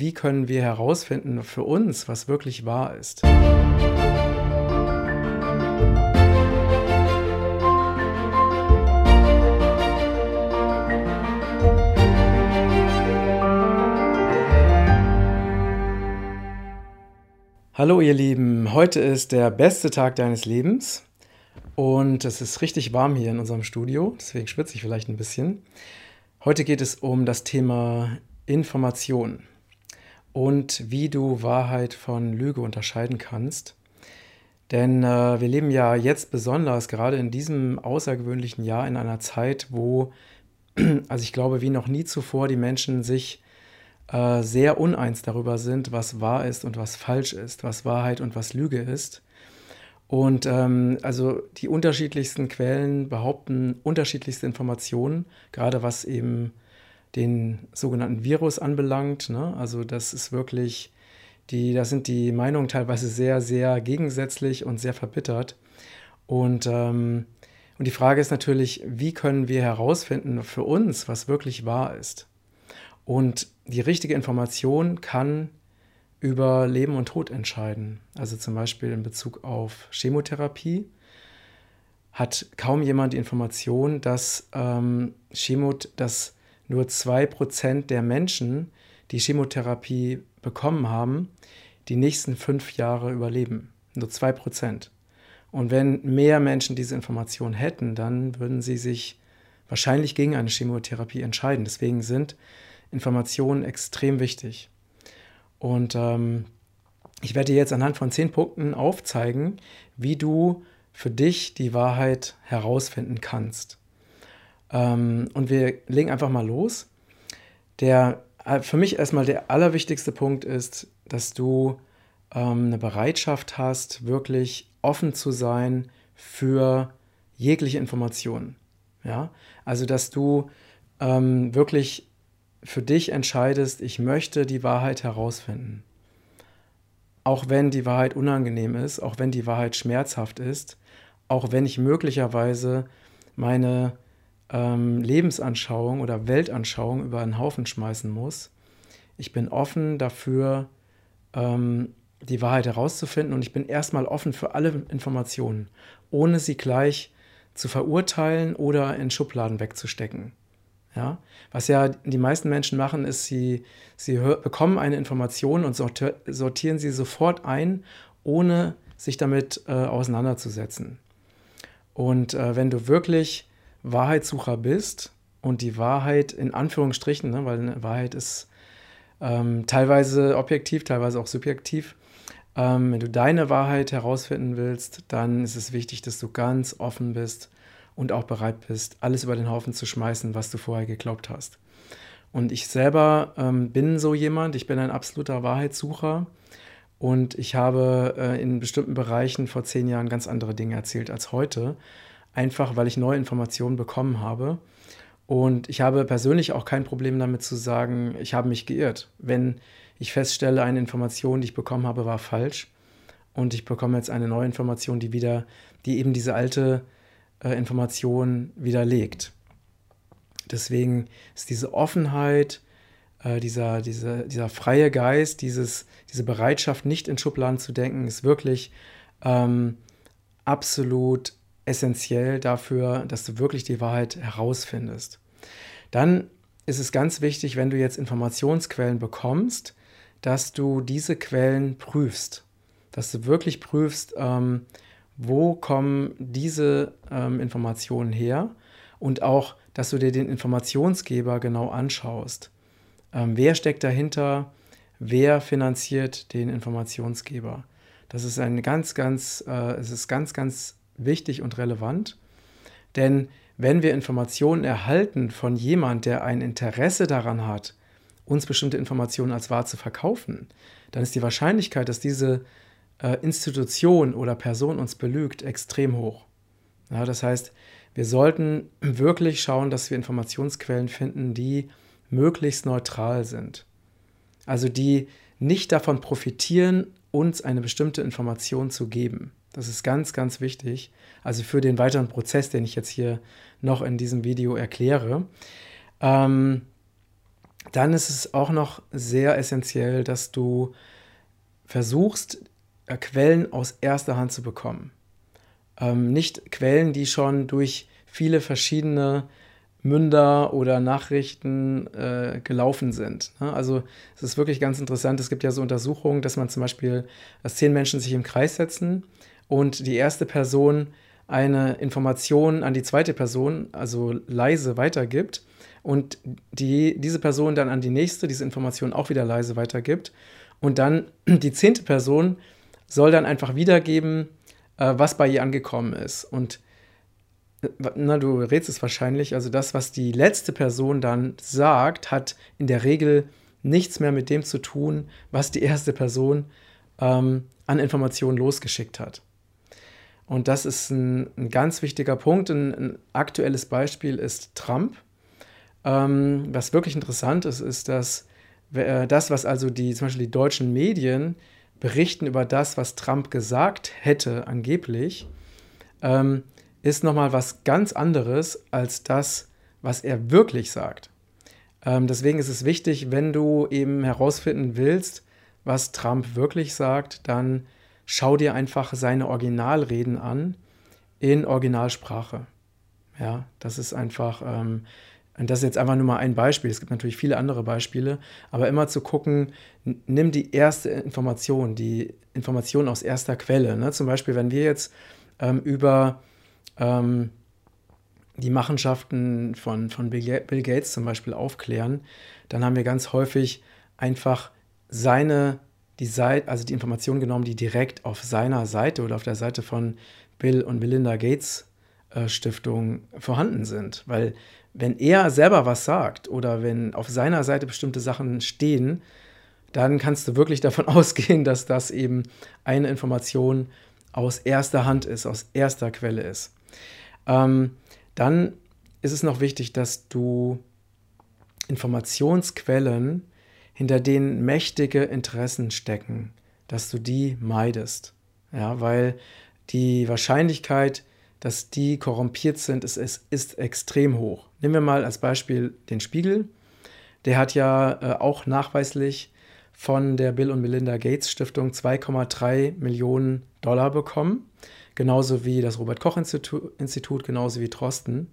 wie können wir herausfinden für uns, was wirklich wahr ist. Hallo ihr Lieben, heute ist der beste Tag deines Lebens und es ist richtig warm hier in unserem Studio, deswegen schwitze ich vielleicht ein bisschen. Heute geht es um das Thema Information und wie du Wahrheit von Lüge unterscheiden kannst. Denn äh, wir leben ja jetzt besonders gerade in diesem außergewöhnlichen Jahr in einer Zeit, wo, also ich glaube, wie noch nie zuvor die Menschen sich äh, sehr uneins darüber sind, was wahr ist und was falsch ist, was Wahrheit und was Lüge ist. Und ähm, also die unterschiedlichsten Quellen behaupten unterschiedlichste Informationen, gerade was eben den sogenannten Virus anbelangt. Ne? Also das ist wirklich, die, da sind die Meinungen teilweise sehr, sehr gegensätzlich und sehr verbittert. Und, ähm, und die Frage ist natürlich, wie können wir herausfinden für uns, was wirklich wahr ist? Und die richtige Information kann über Leben und Tod entscheiden. Also zum Beispiel in Bezug auf Chemotherapie hat kaum jemand die Information, dass ähm, Chemot, dass nur 2% der Menschen, die Chemotherapie bekommen haben, die nächsten fünf Jahre überleben. Nur 2%. Und wenn mehr Menschen diese Information hätten, dann würden sie sich wahrscheinlich gegen eine Chemotherapie entscheiden. Deswegen sind Informationen extrem wichtig. Und ähm, ich werde dir jetzt anhand von zehn Punkten aufzeigen, wie du für dich die Wahrheit herausfinden kannst. Ähm, und wir legen einfach mal los. Der, äh, für mich erstmal der allerwichtigste Punkt ist, dass du ähm, eine Bereitschaft hast, wirklich offen zu sein für jegliche Informationen. Ja? Also, dass du ähm, wirklich für dich entscheidest, ich möchte die Wahrheit herausfinden. Auch wenn die Wahrheit unangenehm ist, auch wenn die Wahrheit schmerzhaft ist, auch wenn ich möglicherweise meine ähm, Lebensanschauung oder Weltanschauung über einen Haufen schmeißen muss. Ich bin offen dafür, ähm, die Wahrheit herauszufinden und ich bin erstmal offen für alle Informationen, ohne sie gleich zu verurteilen oder in Schubladen wegzustecken. Ja? Was ja die meisten Menschen machen, ist, sie, sie bekommen eine Information und sortieren sie sofort ein, ohne sich damit äh, auseinanderzusetzen. Und äh, wenn du wirklich Wahrheitssucher bist und die Wahrheit in Anführungsstrichen, ne, weil Wahrheit ist ähm, teilweise objektiv, teilweise auch subjektiv, ähm, wenn du deine Wahrheit herausfinden willst, dann ist es wichtig, dass du ganz offen bist und auch bereit bist, alles über den Haufen zu schmeißen, was du vorher geglaubt hast. Und ich selber ähm, bin so jemand, ich bin ein absoluter Wahrheitssucher und ich habe äh, in bestimmten Bereichen vor zehn Jahren ganz andere Dinge erzählt als heute, einfach weil ich neue Informationen bekommen habe. Und ich habe persönlich auch kein Problem damit zu sagen, ich habe mich geirrt. Wenn ich feststelle, eine Information, die ich bekommen habe, war falsch und ich bekomme jetzt eine neue Information, die wieder, die eben diese alte äh, Information widerlegt. Deswegen ist diese Offenheit, äh, dieser, dieser, dieser freie Geist, dieses, diese Bereitschaft, nicht in Schubladen zu denken, ist wirklich ähm, absolut essentiell dafür, dass du wirklich die Wahrheit herausfindest. Dann ist es ganz wichtig, wenn du jetzt Informationsquellen bekommst, dass du diese Quellen prüfst, dass du wirklich prüfst, ähm, wo kommen diese ähm, Informationen her und auch, dass du dir den Informationsgeber genau anschaust. Ähm, wer steckt dahinter? Wer finanziert den Informationsgeber? Das ist ein ganz, ganz, äh, es ist ganz, ganz wichtig und relevant, denn wenn wir Informationen erhalten von jemand, der ein Interesse daran hat, uns bestimmte Informationen als wahr zu verkaufen, dann ist die Wahrscheinlichkeit, dass diese äh, Institution oder Person uns belügt, extrem hoch. Ja, das heißt, wir sollten wirklich schauen, dass wir Informationsquellen finden, die möglichst neutral sind. Also die nicht davon profitieren, uns eine bestimmte Information zu geben. Das ist ganz, ganz wichtig. Also für den weiteren Prozess, den ich jetzt hier noch in diesem Video erkläre. Ähm, dann ist es auch noch sehr essentiell, dass du versuchst, äh, Quellen aus erster Hand zu bekommen. Ähm, nicht Quellen, die schon durch viele verschiedene Münder oder Nachrichten äh, gelaufen sind. Ne? Also es ist wirklich ganz interessant. Es gibt ja so Untersuchungen, dass man zum Beispiel, dass zehn Menschen sich im Kreis setzen und die erste Person eine Information an die zweite Person, also leise weitergibt und die, diese Person dann an die nächste diese Information auch wieder leise weitergibt und dann die zehnte Person soll dann einfach wiedergeben, äh, was bei ihr angekommen ist. Und na, du rätst es wahrscheinlich, also das, was die letzte Person dann sagt, hat in der Regel nichts mehr mit dem zu tun, was die erste Person ähm, an Informationen losgeschickt hat. Und das ist ein, ein ganz wichtiger Punkt. Ein, ein, aktuelles Beispiel ist Trump. Ähm, was wirklich interessant ist, ist, dass äh, das, was also die, zum Beispiel die deutschen Medien berichten über das, was Trump gesagt hätte, angeblich, ähm, ist nochmal was ganz anderes als das, was er wirklich sagt. Ähm, deswegen ist es wichtig, wenn du eben herausfinden willst, was Trump wirklich sagt, dann schau dir einfach seine Originalreden an in Originalsprache. Ja, das ist einfach, ähm, das ist jetzt einfach nur mal ein Beispiel. Es gibt natürlich viele andere Beispiele, aber immer zu gucken, nimm die erste Information, die Information aus erster Quelle. Ne? Zum Beispiel, wenn wir jetzt ähm, über ähm, die Machenschaften von, von Bill Gates zum Beispiel aufklären, dann haben wir ganz häufig einfach seine, die Seite, also die Informationen genommen, die direkt auf seiner Seite oder auf der Seite von Bill und Melinda Gates äh, Stiftung vorhanden sind. Weil wenn er selber was sagt oder wenn auf seiner Seite bestimmte Sachen stehen, dann kannst du wirklich davon ausgehen, dass das eben eine Information aus erster Hand ist, aus erster Quelle ist. Ähm, dann ist es noch wichtig, dass du Informationsquellen, hinter denen mächtige Interessen stecken, dass du die meidest. Ja, weil die Wahrscheinlichkeit, dass die korrumpiert sind, ist, ist, ist extrem hoch. Nehmen wir mal als Beispiel den Spiegel. Der hat ja äh, auch nachweislich von der Bill und Melinda Gates Stiftung 2,3 Millionen Dollar bekommen genauso wie das Robert-Koch-Institut, genauso wie Trosten.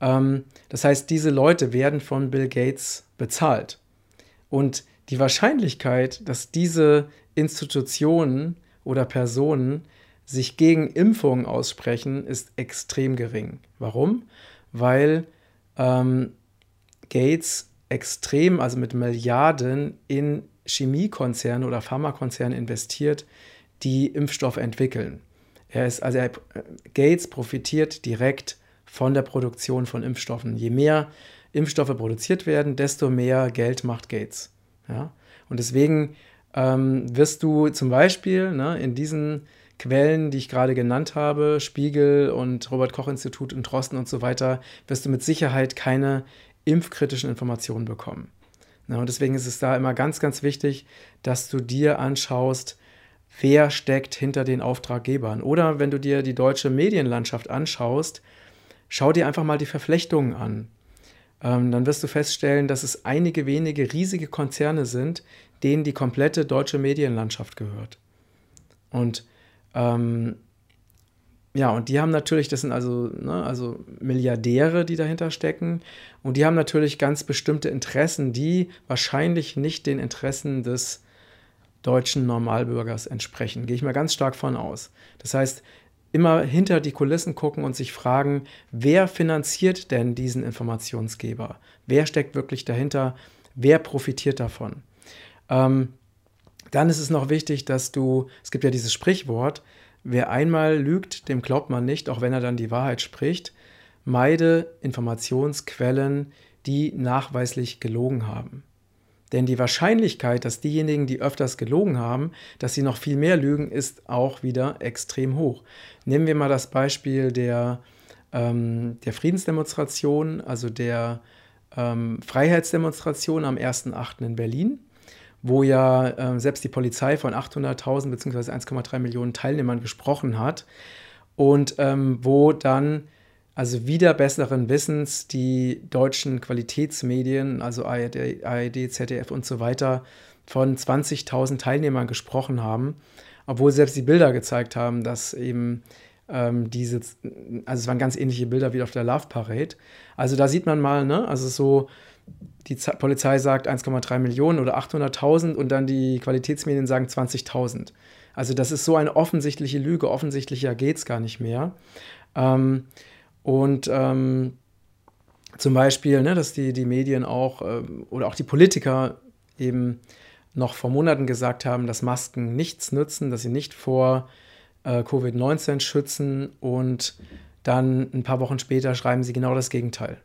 Ähm, das heißt, diese Leute werden von Bill Gates bezahlt. Und die Wahrscheinlichkeit, dass diese Institutionen oder Personen sich gegen Impfungen aussprechen, ist extrem gering. Warum? Weil ähm, Gates extrem, also mit Milliarden in Chemiekonzerne oder Pharmakonzerne investiert, die Impfstoffe entwickeln. Er ist, also er, Gates profitiert direkt von der Produktion von Impfstoffen. Je mehr Impfstoffe produziert werden, desto mehr Geld macht Gates. Ja? Und deswegen ähm, wirst du zum Beispiel ne, in diesen Quellen, die ich gerade genannt habe, Spiegel und Robert Koch Institut und Drosten und so weiter, wirst du mit Sicherheit keine impfkritischen Informationen bekommen. Na, und deswegen ist es da immer ganz, ganz wichtig, dass du dir anschaust, wer steckt hinter den Auftraggebern. Oder wenn du dir die deutsche Medienlandschaft anschaust, schau dir einfach mal die Verflechtungen an. Ähm, dann wirst du feststellen, dass es einige wenige riesige Konzerne sind, denen die komplette deutsche Medienlandschaft gehört. Und ähm, ja, und die haben natürlich, das sind also, ne, also Milliardäre, die dahinter stecken. Und die haben natürlich ganz bestimmte Interessen, die wahrscheinlich nicht den Interessen des deutschen Normalbürgers entsprechen. Gehe ich mal ganz stark von aus. Das heißt, immer hinter die Kulissen gucken und sich fragen, wer finanziert denn diesen Informationsgeber? Wer steckt wirklich dahinter? Wer profitiert davon? Ähm, dann ist es noch wichtig, dass du, es gibt ja dieses Sprichwort, wer einmal lügt, dem glaubt man nicht, auch wenn er dann die Wahrheit spricht. Meide Informationsquellen, die nachweislich gelogen haben. Denn die Wahrscheinlichkeit, dass diejenigen, die öfters gelogen haben, dass sie noch viel mehr lügen, ist auch wieder extrem hoch. Nehmen wir mal das Beispiel der, ähm, der Friedensdemonstration, also der ähm, Freiheitsdemonstration am 1.8. in Berlin, wo ja äh, selbst die Polizei von 800.000 bzw. 1,3 Millionen Teilnehmern gesprochen hat und ähm, wo dann also wieder besseren Wissens die deutschen Qualitätsmedien, also ARD, ARD ZDF und so weiter, von 20.000 Teilnehmern gesprochen haben, obwohl selbst die Bilder gezeigt haben, dass eben ähm, diese, also es waren ganz ähnliche Bilder wie auf der Love Parade. Also da sieht man mal, ne, also so, die Z Polizei sagt 1,3 Millionen oder 800.000 und dann die Qualitätsmedien sagen 20.000. Also das ist so eine offensichtliche Lüge, offensichtlicher geht es gar nicht mehr. Ähm, und ähm, zum Beispiel, ne, dass die, die Medien auch ähm, oder auch die Politiker eben noch vor Monaten gesagt haben, dass Masken nichts nützen, dass sie nicht vor äh, Covid-19 schützen und dann ein paar Wochen später schreiben sie genau das Gegenteil.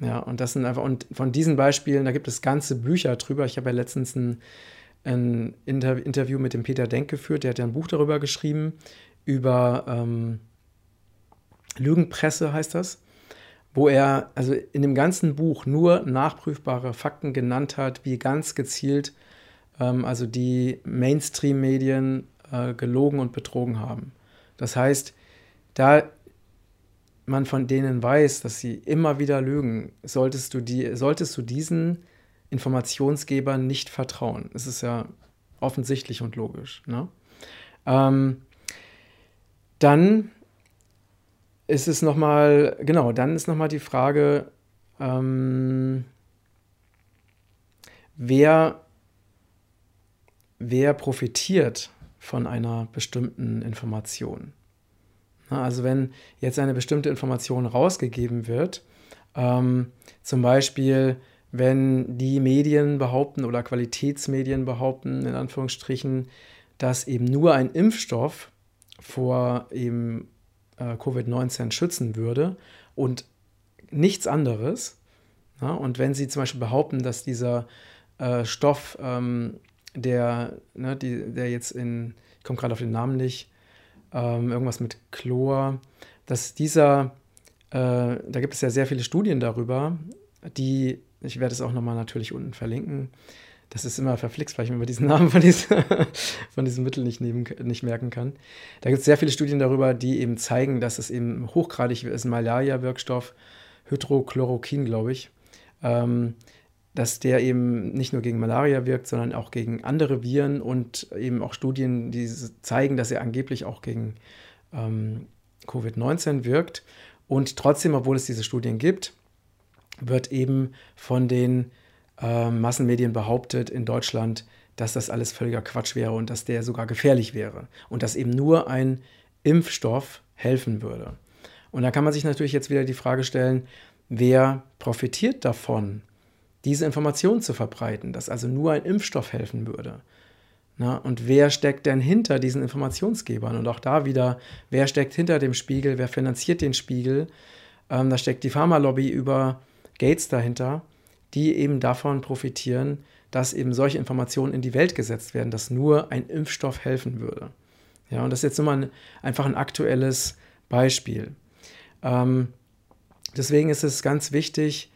Ja, und das sind einfach, und von diesen Beispielen, da gibt es ganze Bücher drüber. Ich habe ja letztens ein, ein Inter Interview mit dem Peter Denk geführt, der hat ja ein Buch darüber geschrieben, über ähm, Lügenpresse heißt das, wo er also in dem ganzen Buch nur nachprüfbare Fakten genannt hat, wie ganz gezielt ähm, also die Mainstream-Medien äh, gelogen und betrogen haben. Das heißt, da man von denen weiß, dass sie immer wieder lügen, solltest du, die, solltest du diesen Informationsgebern nicht vertrauen. Es ist ja offensichtlich und logisch. Ne? Ähm, dann ist es nochmal, genau, dann ist nochmal die Frage, ähm, wer, wer profitiert von einer bestimmten Information. Also wenn jetzt eine bestimmte Information rausgegeben wird, ähm, zum Beispiel wenn die Medien behaupten oder Qualitätsmedien behaupten, in Anführungsstrichen, dass eben nur ein Impfstoff vor eben äh, Covid-19 schützen würde und nichts anderes. Ja, und wenn Sie zum Beispiel behaupten, dass dieser äh, Stoff, ähm, der, ne, die, der jetzt in, ich komme gerade auf den Namen nicht, ähm, irgendwas mit Chlor, dass dieser, äh, da gibt es ja sehr viele Studien darüber, die, ich werde es auch nochmal natürlich unten verlinken, das ist immer verflixt, weil ich mir diesen Namen von, diesem, von diesem Mittel nicht, nehmen, nicht merken kann. Da gibt es sehr viele Studien darüber, die eben zeigen, dass es eben hochgradig ist, Malaria-Wirkstoff, Hydrochloroquin, glaube ich, ähm, dass der eben nicht nur gegen Malaria wirkt, sondern auch gegen andere Viren und eben auch Studien, die zeigen, dass er angeblich auch gegen ähm, Covid-19 wirkt. Und trotzdem, obwohl es diese Studien gibt, wird eben von den äh, Massenmedien behauptet in Deutschland, dass das alles völliger Quatsch wäre und dass der sogar gefährlich wäre und dass eben nur ein Impfstoff helfen würde. Und da kann man sich natürlich jetzt wieder die Frage stellen, wer profitiert davon, diese Information zu verbreiten, dass also nur ein Impfstoff helfen würde. Na, und wer steckt denn hinter diesen Informationsgebern? Und auch da wieder, wer steckt hinter dem Spiegel, wer finanziert den Spiegel? Ähm, da steckt die Pharmalobby über Gates dahinter die eben davon profitieren, dass eben solche Informationen in die Welt gesetzt werden, dass nur ein Impfstoff helfen würde. Ja, und das ist jetzt nur mal ein, einfach ein aktuelles Beispiel. Ähm, deswegen ist es ganz wichtig,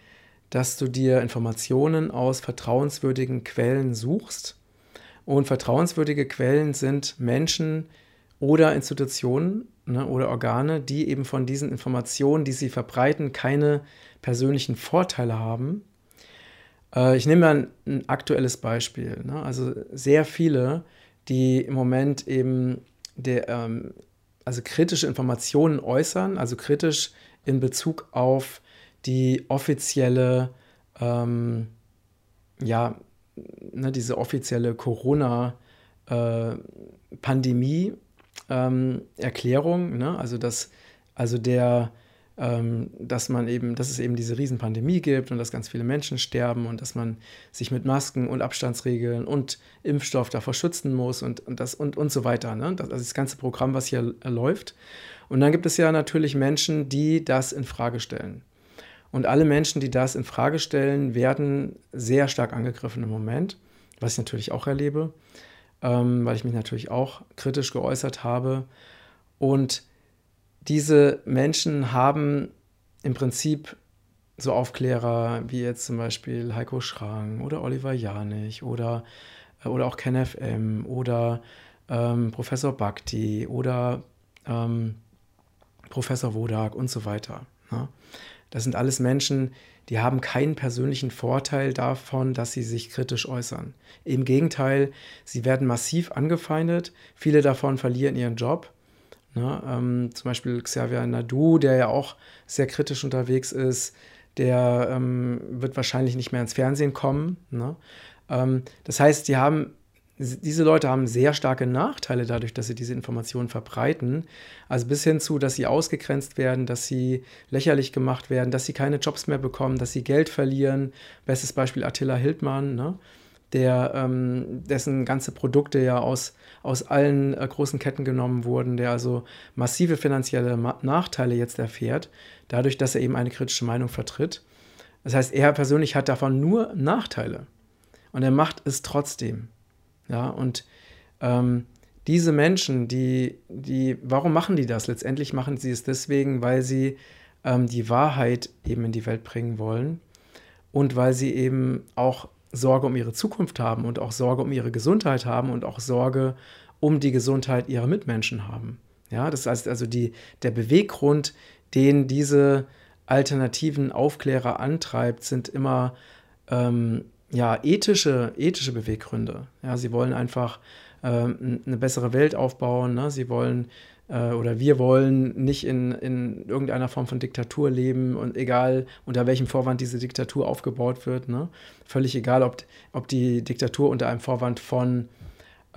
dass du dir Informationen aus vertrauenswürdigen Quellen suchst. Und vertrauenswürdige Quellen sind Menschen oder Institutionen ne, oder Organe, die eben von diesen Informationen, die sie verbreiten, keine persönlichen Vorteile haben, ich nehme mal ein, aktuelles Beispiel. Ne? Also sehr viele, die im Moment eben der, ähm, also kritische Informationen äußern, also kritisch in Bezug auf die offizielle, ähm, ja, ne, diese offizielle Corona-Pandemie-Erklärung, äh, ne? also also der ähm, dass man eben, dass es eben diese Riesenpandemie gibt und dass ganz viele Menschen sterben und dass man sich mit Masken und Abstandsregeln und Impfstoff davor schützen muss und, und das und, und so weiter. Ne? Das, also das ganze Programm, was hier läuft. Und dann gibt es ja natürlich Menschen, die das in Frage stellen. Und alle Menschen, die das in Frage stellen, werden sehr stark angegriffen im Moment, was ich natürlich auch erlebe, ähm, weil ich mich natürlich auch kritisch geäußert habe. Und diese Menschen haben im Prinzip so Aufklärer wie jetzt zum Beispiel Heiko Schrang oder Oliver Janich oder, äh, oder auch Ken FM oder ähm, Professor Bhakti oder ähm, Professor Wodak und so weiter. Ja. Das sind alles Menschen, die haben keinen persönlichen Vorteil davon, dass sie sich kritisch äußern. Im Gegenteil, sie werden massiv angefeindet. Viele davon verlieren ihren Job. Ne, ähm, zum Beispiel Xavier Nadu, der ja auch sehr kritisch unterwegs ist, der ähm, wird wahrscheinlich nicht mehr ins Fernsehen kommen. Ne? Ähm, das heißt, die haben diese Leute haben sehr starke Nachteile dadurch, dass sie diese Informationen verbreiten. Also bis hin zu, dass sie ausgegrenzt werden, dass sie lächerlich gemacht werden, dass sie keine Jobs mehr bekommen, dass sie Geld verlieren. Bestes Beispiel Attila Hildmann, ne? Der, ähm, dessen ganze Produkte ja aus, aus allen äh, großen Ketten genommen wurden, der also massive finanzielle Ma Nachteile jetzt erfährt, dadurch, dass er eben eine kritische Meinung vertritt. Das heißt, er persönlich hat davon nur Nachteile. Und er macht es trotzdem. Ja, und ähm, diese Menschen, die, die, warum machen die das? Letztendlich machen sie es deswegen, weil sie ähm, die Wahrheit eben in die Welt bringen wollen und weil sie eben auch Sorge um ihre Zukunft haben und auch Sorge um ihre Gesundheit haben und auch Sorge um die Gesundheit ihrer Mitmenschen haben. Ja, das heißt also die, der Beweggrund, den diese alternativen Aufklärer antreibt, sind immer ähm, ja, ethische, ethische Beweggründe. Ja, sie wollen einfach äh, eine bessere Welt aufbauen. Ne? Sie wollen oder wir wollen nicht in, in irgendeiner Form von Diktatur leben und egal unter welchem Vorwand diese Diktatur aufgebaut wird. Ne? Völlig egal, ob, ob die Diktatur unter einem Vorwand von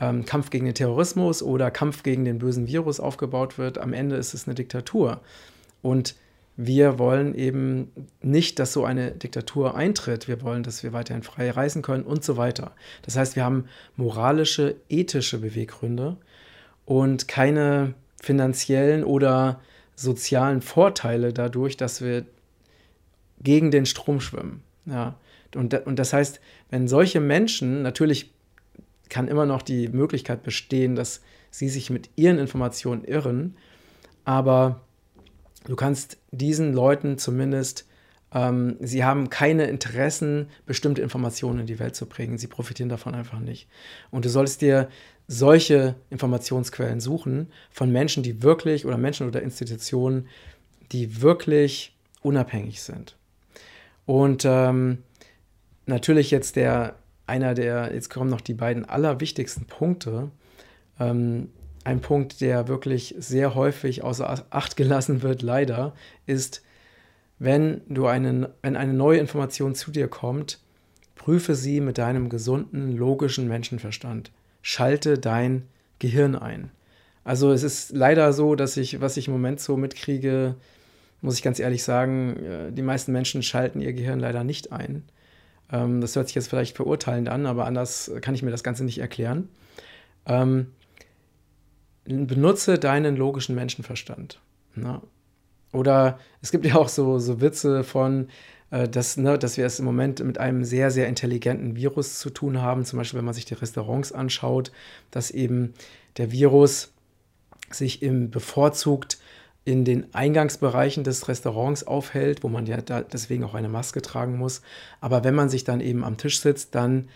ähm, Kampf gegen den Terrorismus oder Kampf gegen den bösen Virus aufgebaut wird. Am Ende ist es eine Diktatur. Und wir wollen eben nicht, dass so eine Diktatur eintritt. Wir wollen, dass wir weiterhin frei reisen können und so weiter. Das heißt, wir haben moralische, ethische Beweggründe und keine finanziellen oder sozialen Vorteile dadurch, dass wir gegen den Strom schwimmen. Ja. Und, und das heißt, wenn solche Menschen, natürlich kann immer noch die Möglichkeit bestehen, dass sie sich mit ihren Informationen irren, aber du kannst diesen Leuten zumindest, ähm, sie haben keine Interessen, bestimmte Informationen in die Welt zu bringen. Sie profitieren davon einfach nicht. Und du solltest dir solche Informationsquellen suchen von Menschen, die wirklich oder Menschen oder Institutionen, die wirklich unabhängig sind. Und ähm, natürlich jetzt der einer der, jetzt kommen noch die beiden allerwichtigsten Punkte. Ähm, ein Punkt, der wirklich sehr häufig außer Acht gelassen wird, leider, ist, wenn du einen, wenn eine neue Information zu dir kommt, prüfe sie mit deinem gesunden, logischen Menschenverstand. Schalte dein Gehirn ein. Also es ist leider so, dass ich, was ich im Moment so mitkriege, muss ich ganz ehrlich sagen, äh, die meisten Menschen schalten ihr Gehirn leider nicht ein. Ähm, das hört sich jetzt vielleicht verurteilend an, aber anders kann ich mir das Ganze nicht erklären. Ähm, benutze deinen logischen Menschenverstand. Oder es gibt ja auch so, so Witze von, dass, ne, dass wir es im Moment mit einem sehr, sehr intelligenten Virus zu tun haben. Zum Beispiel, wenn man sich die Restaurants anschaut, dass eben der Virus sich im bevorzugt in den Eingangsbereichen des Restaurants aufhält, wo man ja deswegen auch eine Maske tragen muss. Aber wenn man sich dann eben am Tisch sitzt, dann,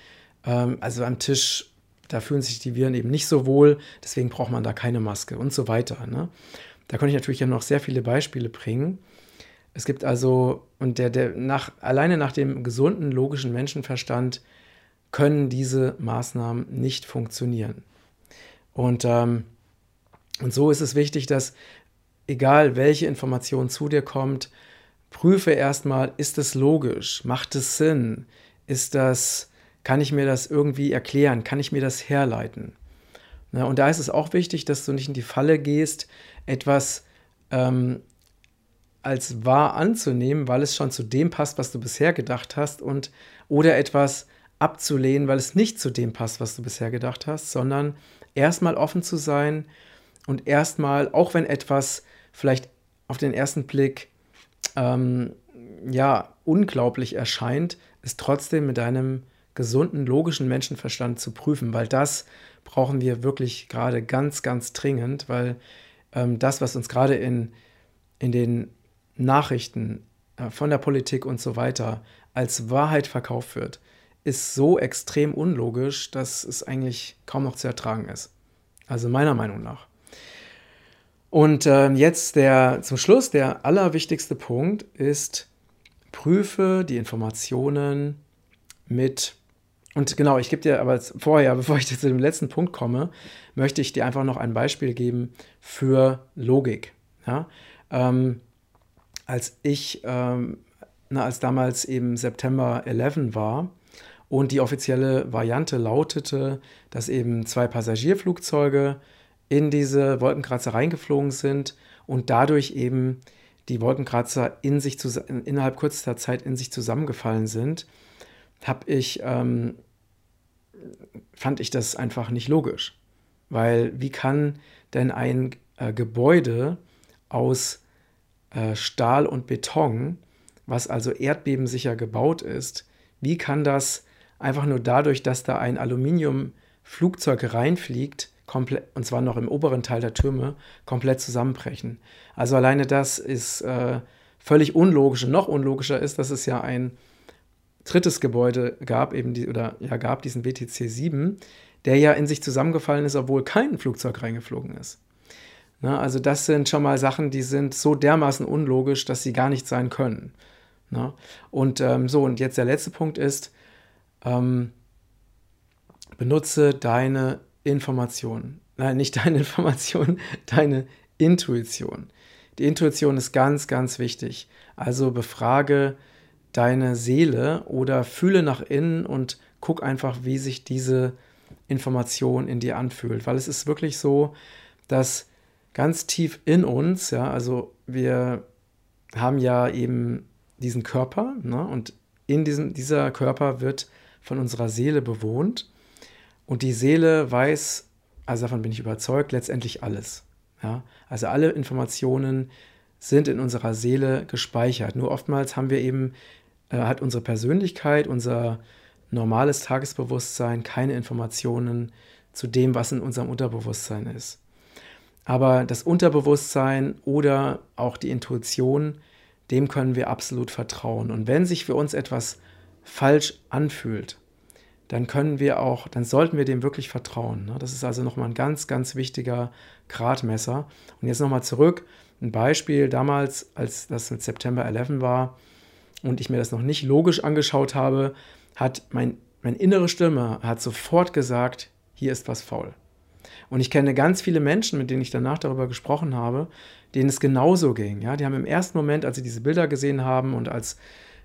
ähm, also am Tisch da fühlen sich die Viren eben nicht so wohl, deswegen braucht man da keine Maske und so weiter. Ne? Da könnte ich natürlich ja noch sehr viele Beispiele bringen. Es gibt also, und der, der nach, alleine nach dem gesunden, logischen Menschenverstand können diese Maßnahmen nicht funktionieren. Und, ähm, und so ist es wichtig, dass egal welche Information zu dir kommt, prüfe erstmal, ist es logisch? Macht es Sinn? Ist das kann ich mir das irgendwie erklären? Kann ich mir das herleiten? Na, und da ist es auch wichtig, dass du nicht in die Falle gehst, etwas ähm, als wahr anzunehmen, weil es schon zu dem passt, was du bisher gedacht hast, und oder etwas abzulehnen, weil es nicht zu dem passt, was du bisher gedacht hast, sondern erstmal offen zu sein und erstmal, auch wenn etwas vielleicht auf den ersten Blick ähm, ja unglaublich erscheint, es trotzdem mit deinem gesunden, logischen Menschenverstand zu prüfen, weil das brauchen wir wirklich gerade ganz, ganz dringend, weil ähm, das, was uns gerade in, in den Nachrichten äh, von der Politik und so weiter als Wahrheit verkauft wird, ist so extrem unlogisch, dass es eigentlich kaum noch zu ertragen ist. Also meiner Meinung nach. Und äh, jetzt der zum Schluss der allerwichtigste Punkt ist, prüfe die Informationen mit und genau, ich gebe dir aber vorher, bevor ich zu dem letzten Punkt komme, möchte ich dir einfach noch ein Beispiel geben für Logik. Ja? Ähm, als ich, ähm, na, als damals eben September 11 war und die offizielle Variante lautete, dass eben zwei Passagierflugzeuge in diese Wolkenkratzer reingeflogen sind und dadurch eben die Wolkenkratzer in sich innerhalb kürzester Zeit in sich zusammengefallen sind, habe ich, ähm, fand ich das einfach nicht logisch. Weil wie kann denn ein äh, Gebäude aus äh, Stahl und Beton, was also erdbebensicher gebaut ist, wie kann das einfach nur dadurch, dass da ein Aluminiumflugzeug reinfliegt, komplett, und zwar noch im oberen Teil der Türme, komplett zusammenbrechen. Also alleine das ist äh, völlig unlogisch. Und noch unlogischer ist, dass es ja ein drittes Gebäude gab, eben die, oder ja, gab diesen WTC 7, der ja in sich zusammengefallen ist, obwohl kein Flugzeug reingeflogen ist. Ne, also das sind schon mal Sachen, die sind so dermaßen unlogisch, dass sie gar nicht sein können. Ne? Und ähm, so, und jetzt der letzte Punkt ist, ähm, benutze deine Information. Nein, nicht deine Information, deine Intuition. Die Intuition ist ganz, ganz wichtig. Also befrage deine Seele oder fühle nach innen und guck einfach, wie sich diese Information in dir anfühlt. Weil es ist wirklich so, dass ganz tief in uns, ja, also wir haben ja eben diesen Körper ne, und in diesem, dieser Körper wird von unserer Seele bewohnt und die Seele weiß, also davon bin ich überzeugt, letztendlich alles. Ja? Also alle Informationen sind in unserer Seele gespeichert. Nur oftmals haben wir eben äh, hat unsere Persönlichkeit, unser normales Tagesbewusstsein keine Informationen zu dem, was in unserem Unterbewusstsein ist. Aber das Unterbewusstsein oder auch die Intuition, dem können wir absolut vertrauen. Und wenn sich für uns etwas falsch anfühlt, dann können wir auch, dann sollten wir dem wirklich vertrauen. Ne? Das ist also nochmal ein ganz, ganz wichtiger Gradmesser. Und jetzt nochmal zurück, ein Beispiel damals, als das mit September 11 war, und ich mir das noch nicht logisch angeschaut habe, hat mein, meine innere Stimme hat sofort gesagt, hier ist was faul. Und ich kenne ganz viele Menschen, mit denen ich danach darüber gesprochen habe, denen es genauso ging. Ja? Die haben im ersten Moment, als sie diese Bilder gesehen haben und als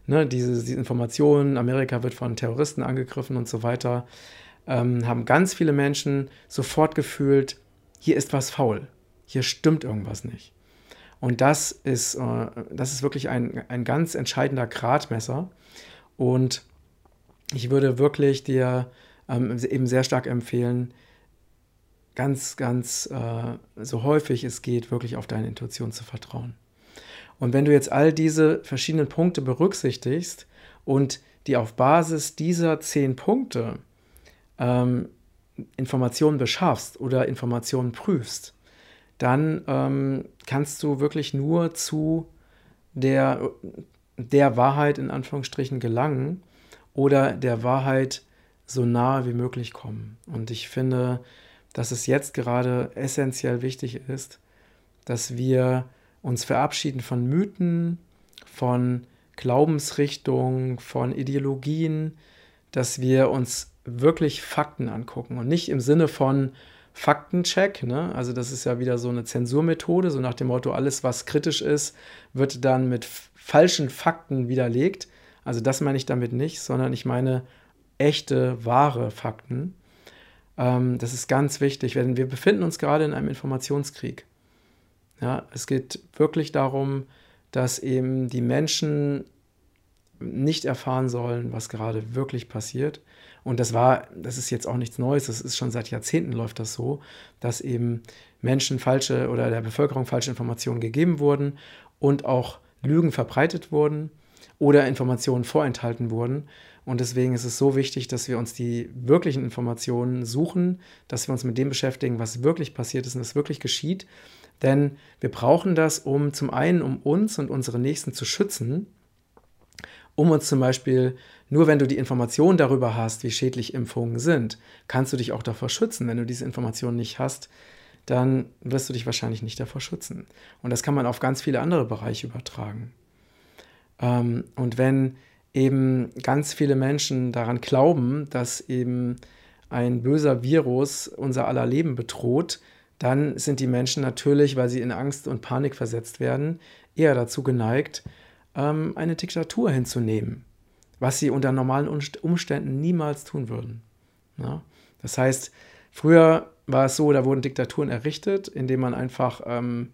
ne, diese, diese Informationen, Amerika wird von Terroristen angegriffen und so weiter, ähm, haben ganz viele Menschen sofort gefühlt, hier ist was faul, hier stimmt irgendwas nicht. Und das ist, äh, das ist wirklich ein, ein ganz entscheidender Gradmesser. Und ich würde wirklich dir ähm, eben sehr stark empfehlen, ganz, ganz äh, so häufig es geht, wirklich auf deine Intuition zu vertrauen. Und wenn du jetzt all diese verschiedenen Punkte berücksichtigst und die auf Basis dieser zehn Punkte ähm, Informationen beschaffst oder Informationen prüfst, dann ähm, kannst du wirklich nur zu der, der Wahrheit in Anführungsstrichen gelangen oder der Wahrheit so nahe wie möglich kommen. Und ich finde, dass es jetzt gerade essentiell wichtig ist, dass wir uns verabschieden von Mythen, von Glaubensrichtungen, von Ideologien, dass wir uns wirklich Fakten angucken und nicht im Sinne von, Faktencheck. Ne? Also das ist ja wieder so eine Zensurmethode, so nach dem Motto, alles, was kritisch ist, wird dann mit falschen Fakten widerlegt. Also das meine ich damit nicht, sondern ich meine echte, wahre Fakten. Ähm, das ist ganz wichtig, denn wir befinden uns gerade in einem Informationskrieg. Ja, es geht wirklich darum, dass eben die Menschen nicht erfahren sollen, was gerade wirklich passiert. Und das war, das ist jetzt auch nichts Neues, das ist schon seit Jahrzehnten läuft das so, dass eben Menschen falsche oder der Bevölkerung falsche Informationen gegeben wurden und auch Lügen verbreitet wurden oder Informationen vorenthalten wurden. Und deswegen ist es so wichtig, dass wir uns die wirklichen Informationen suchen, dass wir uns mit dem beschäftigen, was wirklich passiert ist und was wirklich geschieht. Denn wir brauchen das, um zum einen, um uns und unsere Nächsten zu schützen, um uns zum Beispiel, nur wenn du die Information darüber hast, wie schädlich Impfungen sind, kannst du dich auch davor schützen. Wenn du diese Information nicht hast, dann wirst du dich wahrscheinlich nicht davor schützen. Und das kann man auf ganz viele andere Bereiche übertragen. Ähm, und wenn eben ganz viele Menschen daran glauben, dass eben ein böser Virus unser aller Leben bedroht, dann sind die Menschen natürlich, weil sie in Angst und Panik versetzt werden, eher dazu geneigt, ähm, eine Diktatur hinzunehmen, was sie unter normalen Umständen niemals tun würden. Das heißt, früher war es so, da wurden Diktaturen errichtet, indem man einfach ähm,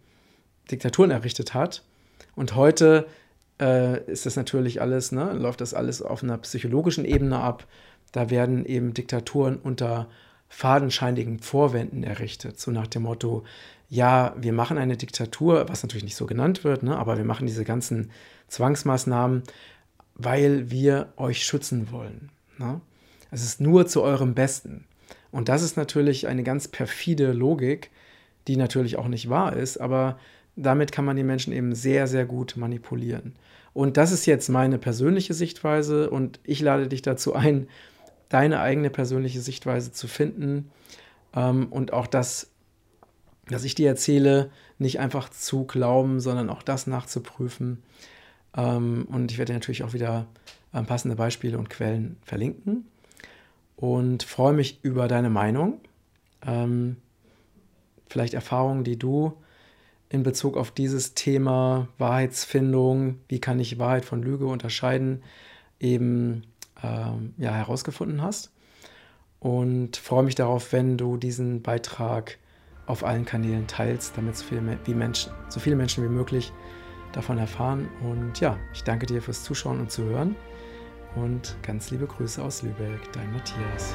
Diktaturen errichtet hat. Und heute äh, ist das natürlich alles, ne, läuft das alles auf einer psychologischen Ebene ab. Da werden eben Diktaturen unter fadenscheinigen Vorwänden errichtet, so nach dem Motto, ja, wir machen eine Diktatur, was natürlich nicht so genannt wird, ne, aber wir machen diese ganzen Zwangsmaßnahmen, weil wir euch schützen wollen. Ne? Es ist nur zu eurem Besten. Und das ist natürlich eine ganz perfide Logik, die natürlich auch nicht wahr ist, aber damit kann man die Menschen eben sehr, sehr gut manipulieren. Und das ist jetzt meine persönliche Sichtweise und ich lade dich dazu ein, deine eigene persönliche Sichtweise zu finden ähm, und auch das, was ich dir erzähle, nicht einfach zu glauben, sondern auch das nachzuprüfen. Ähm, und ich werde natürlich auch wieder ähm, passende Beispiele und Quellen verlinken und freue mich über deine Meinung. Ähm, vielleicht Erfahrungen, die du in Bezug auf dieses Thema Wahrheitsfindung, wie kann ich Wahrheit von Lüge unterscheiden, eben ähm, ja, herausgefunden hast. Und freue mich darauf, wenn du diesen Beitrag auf allen Kanälen teilst, damit so viele, wie Menschen, so viele Menschen wie möglich davon erfahren. Und ja, ich danke dir fürs Zuschauen und Zuhören. Und ganz liebe Grüße aus Lübeck, dein Matthias.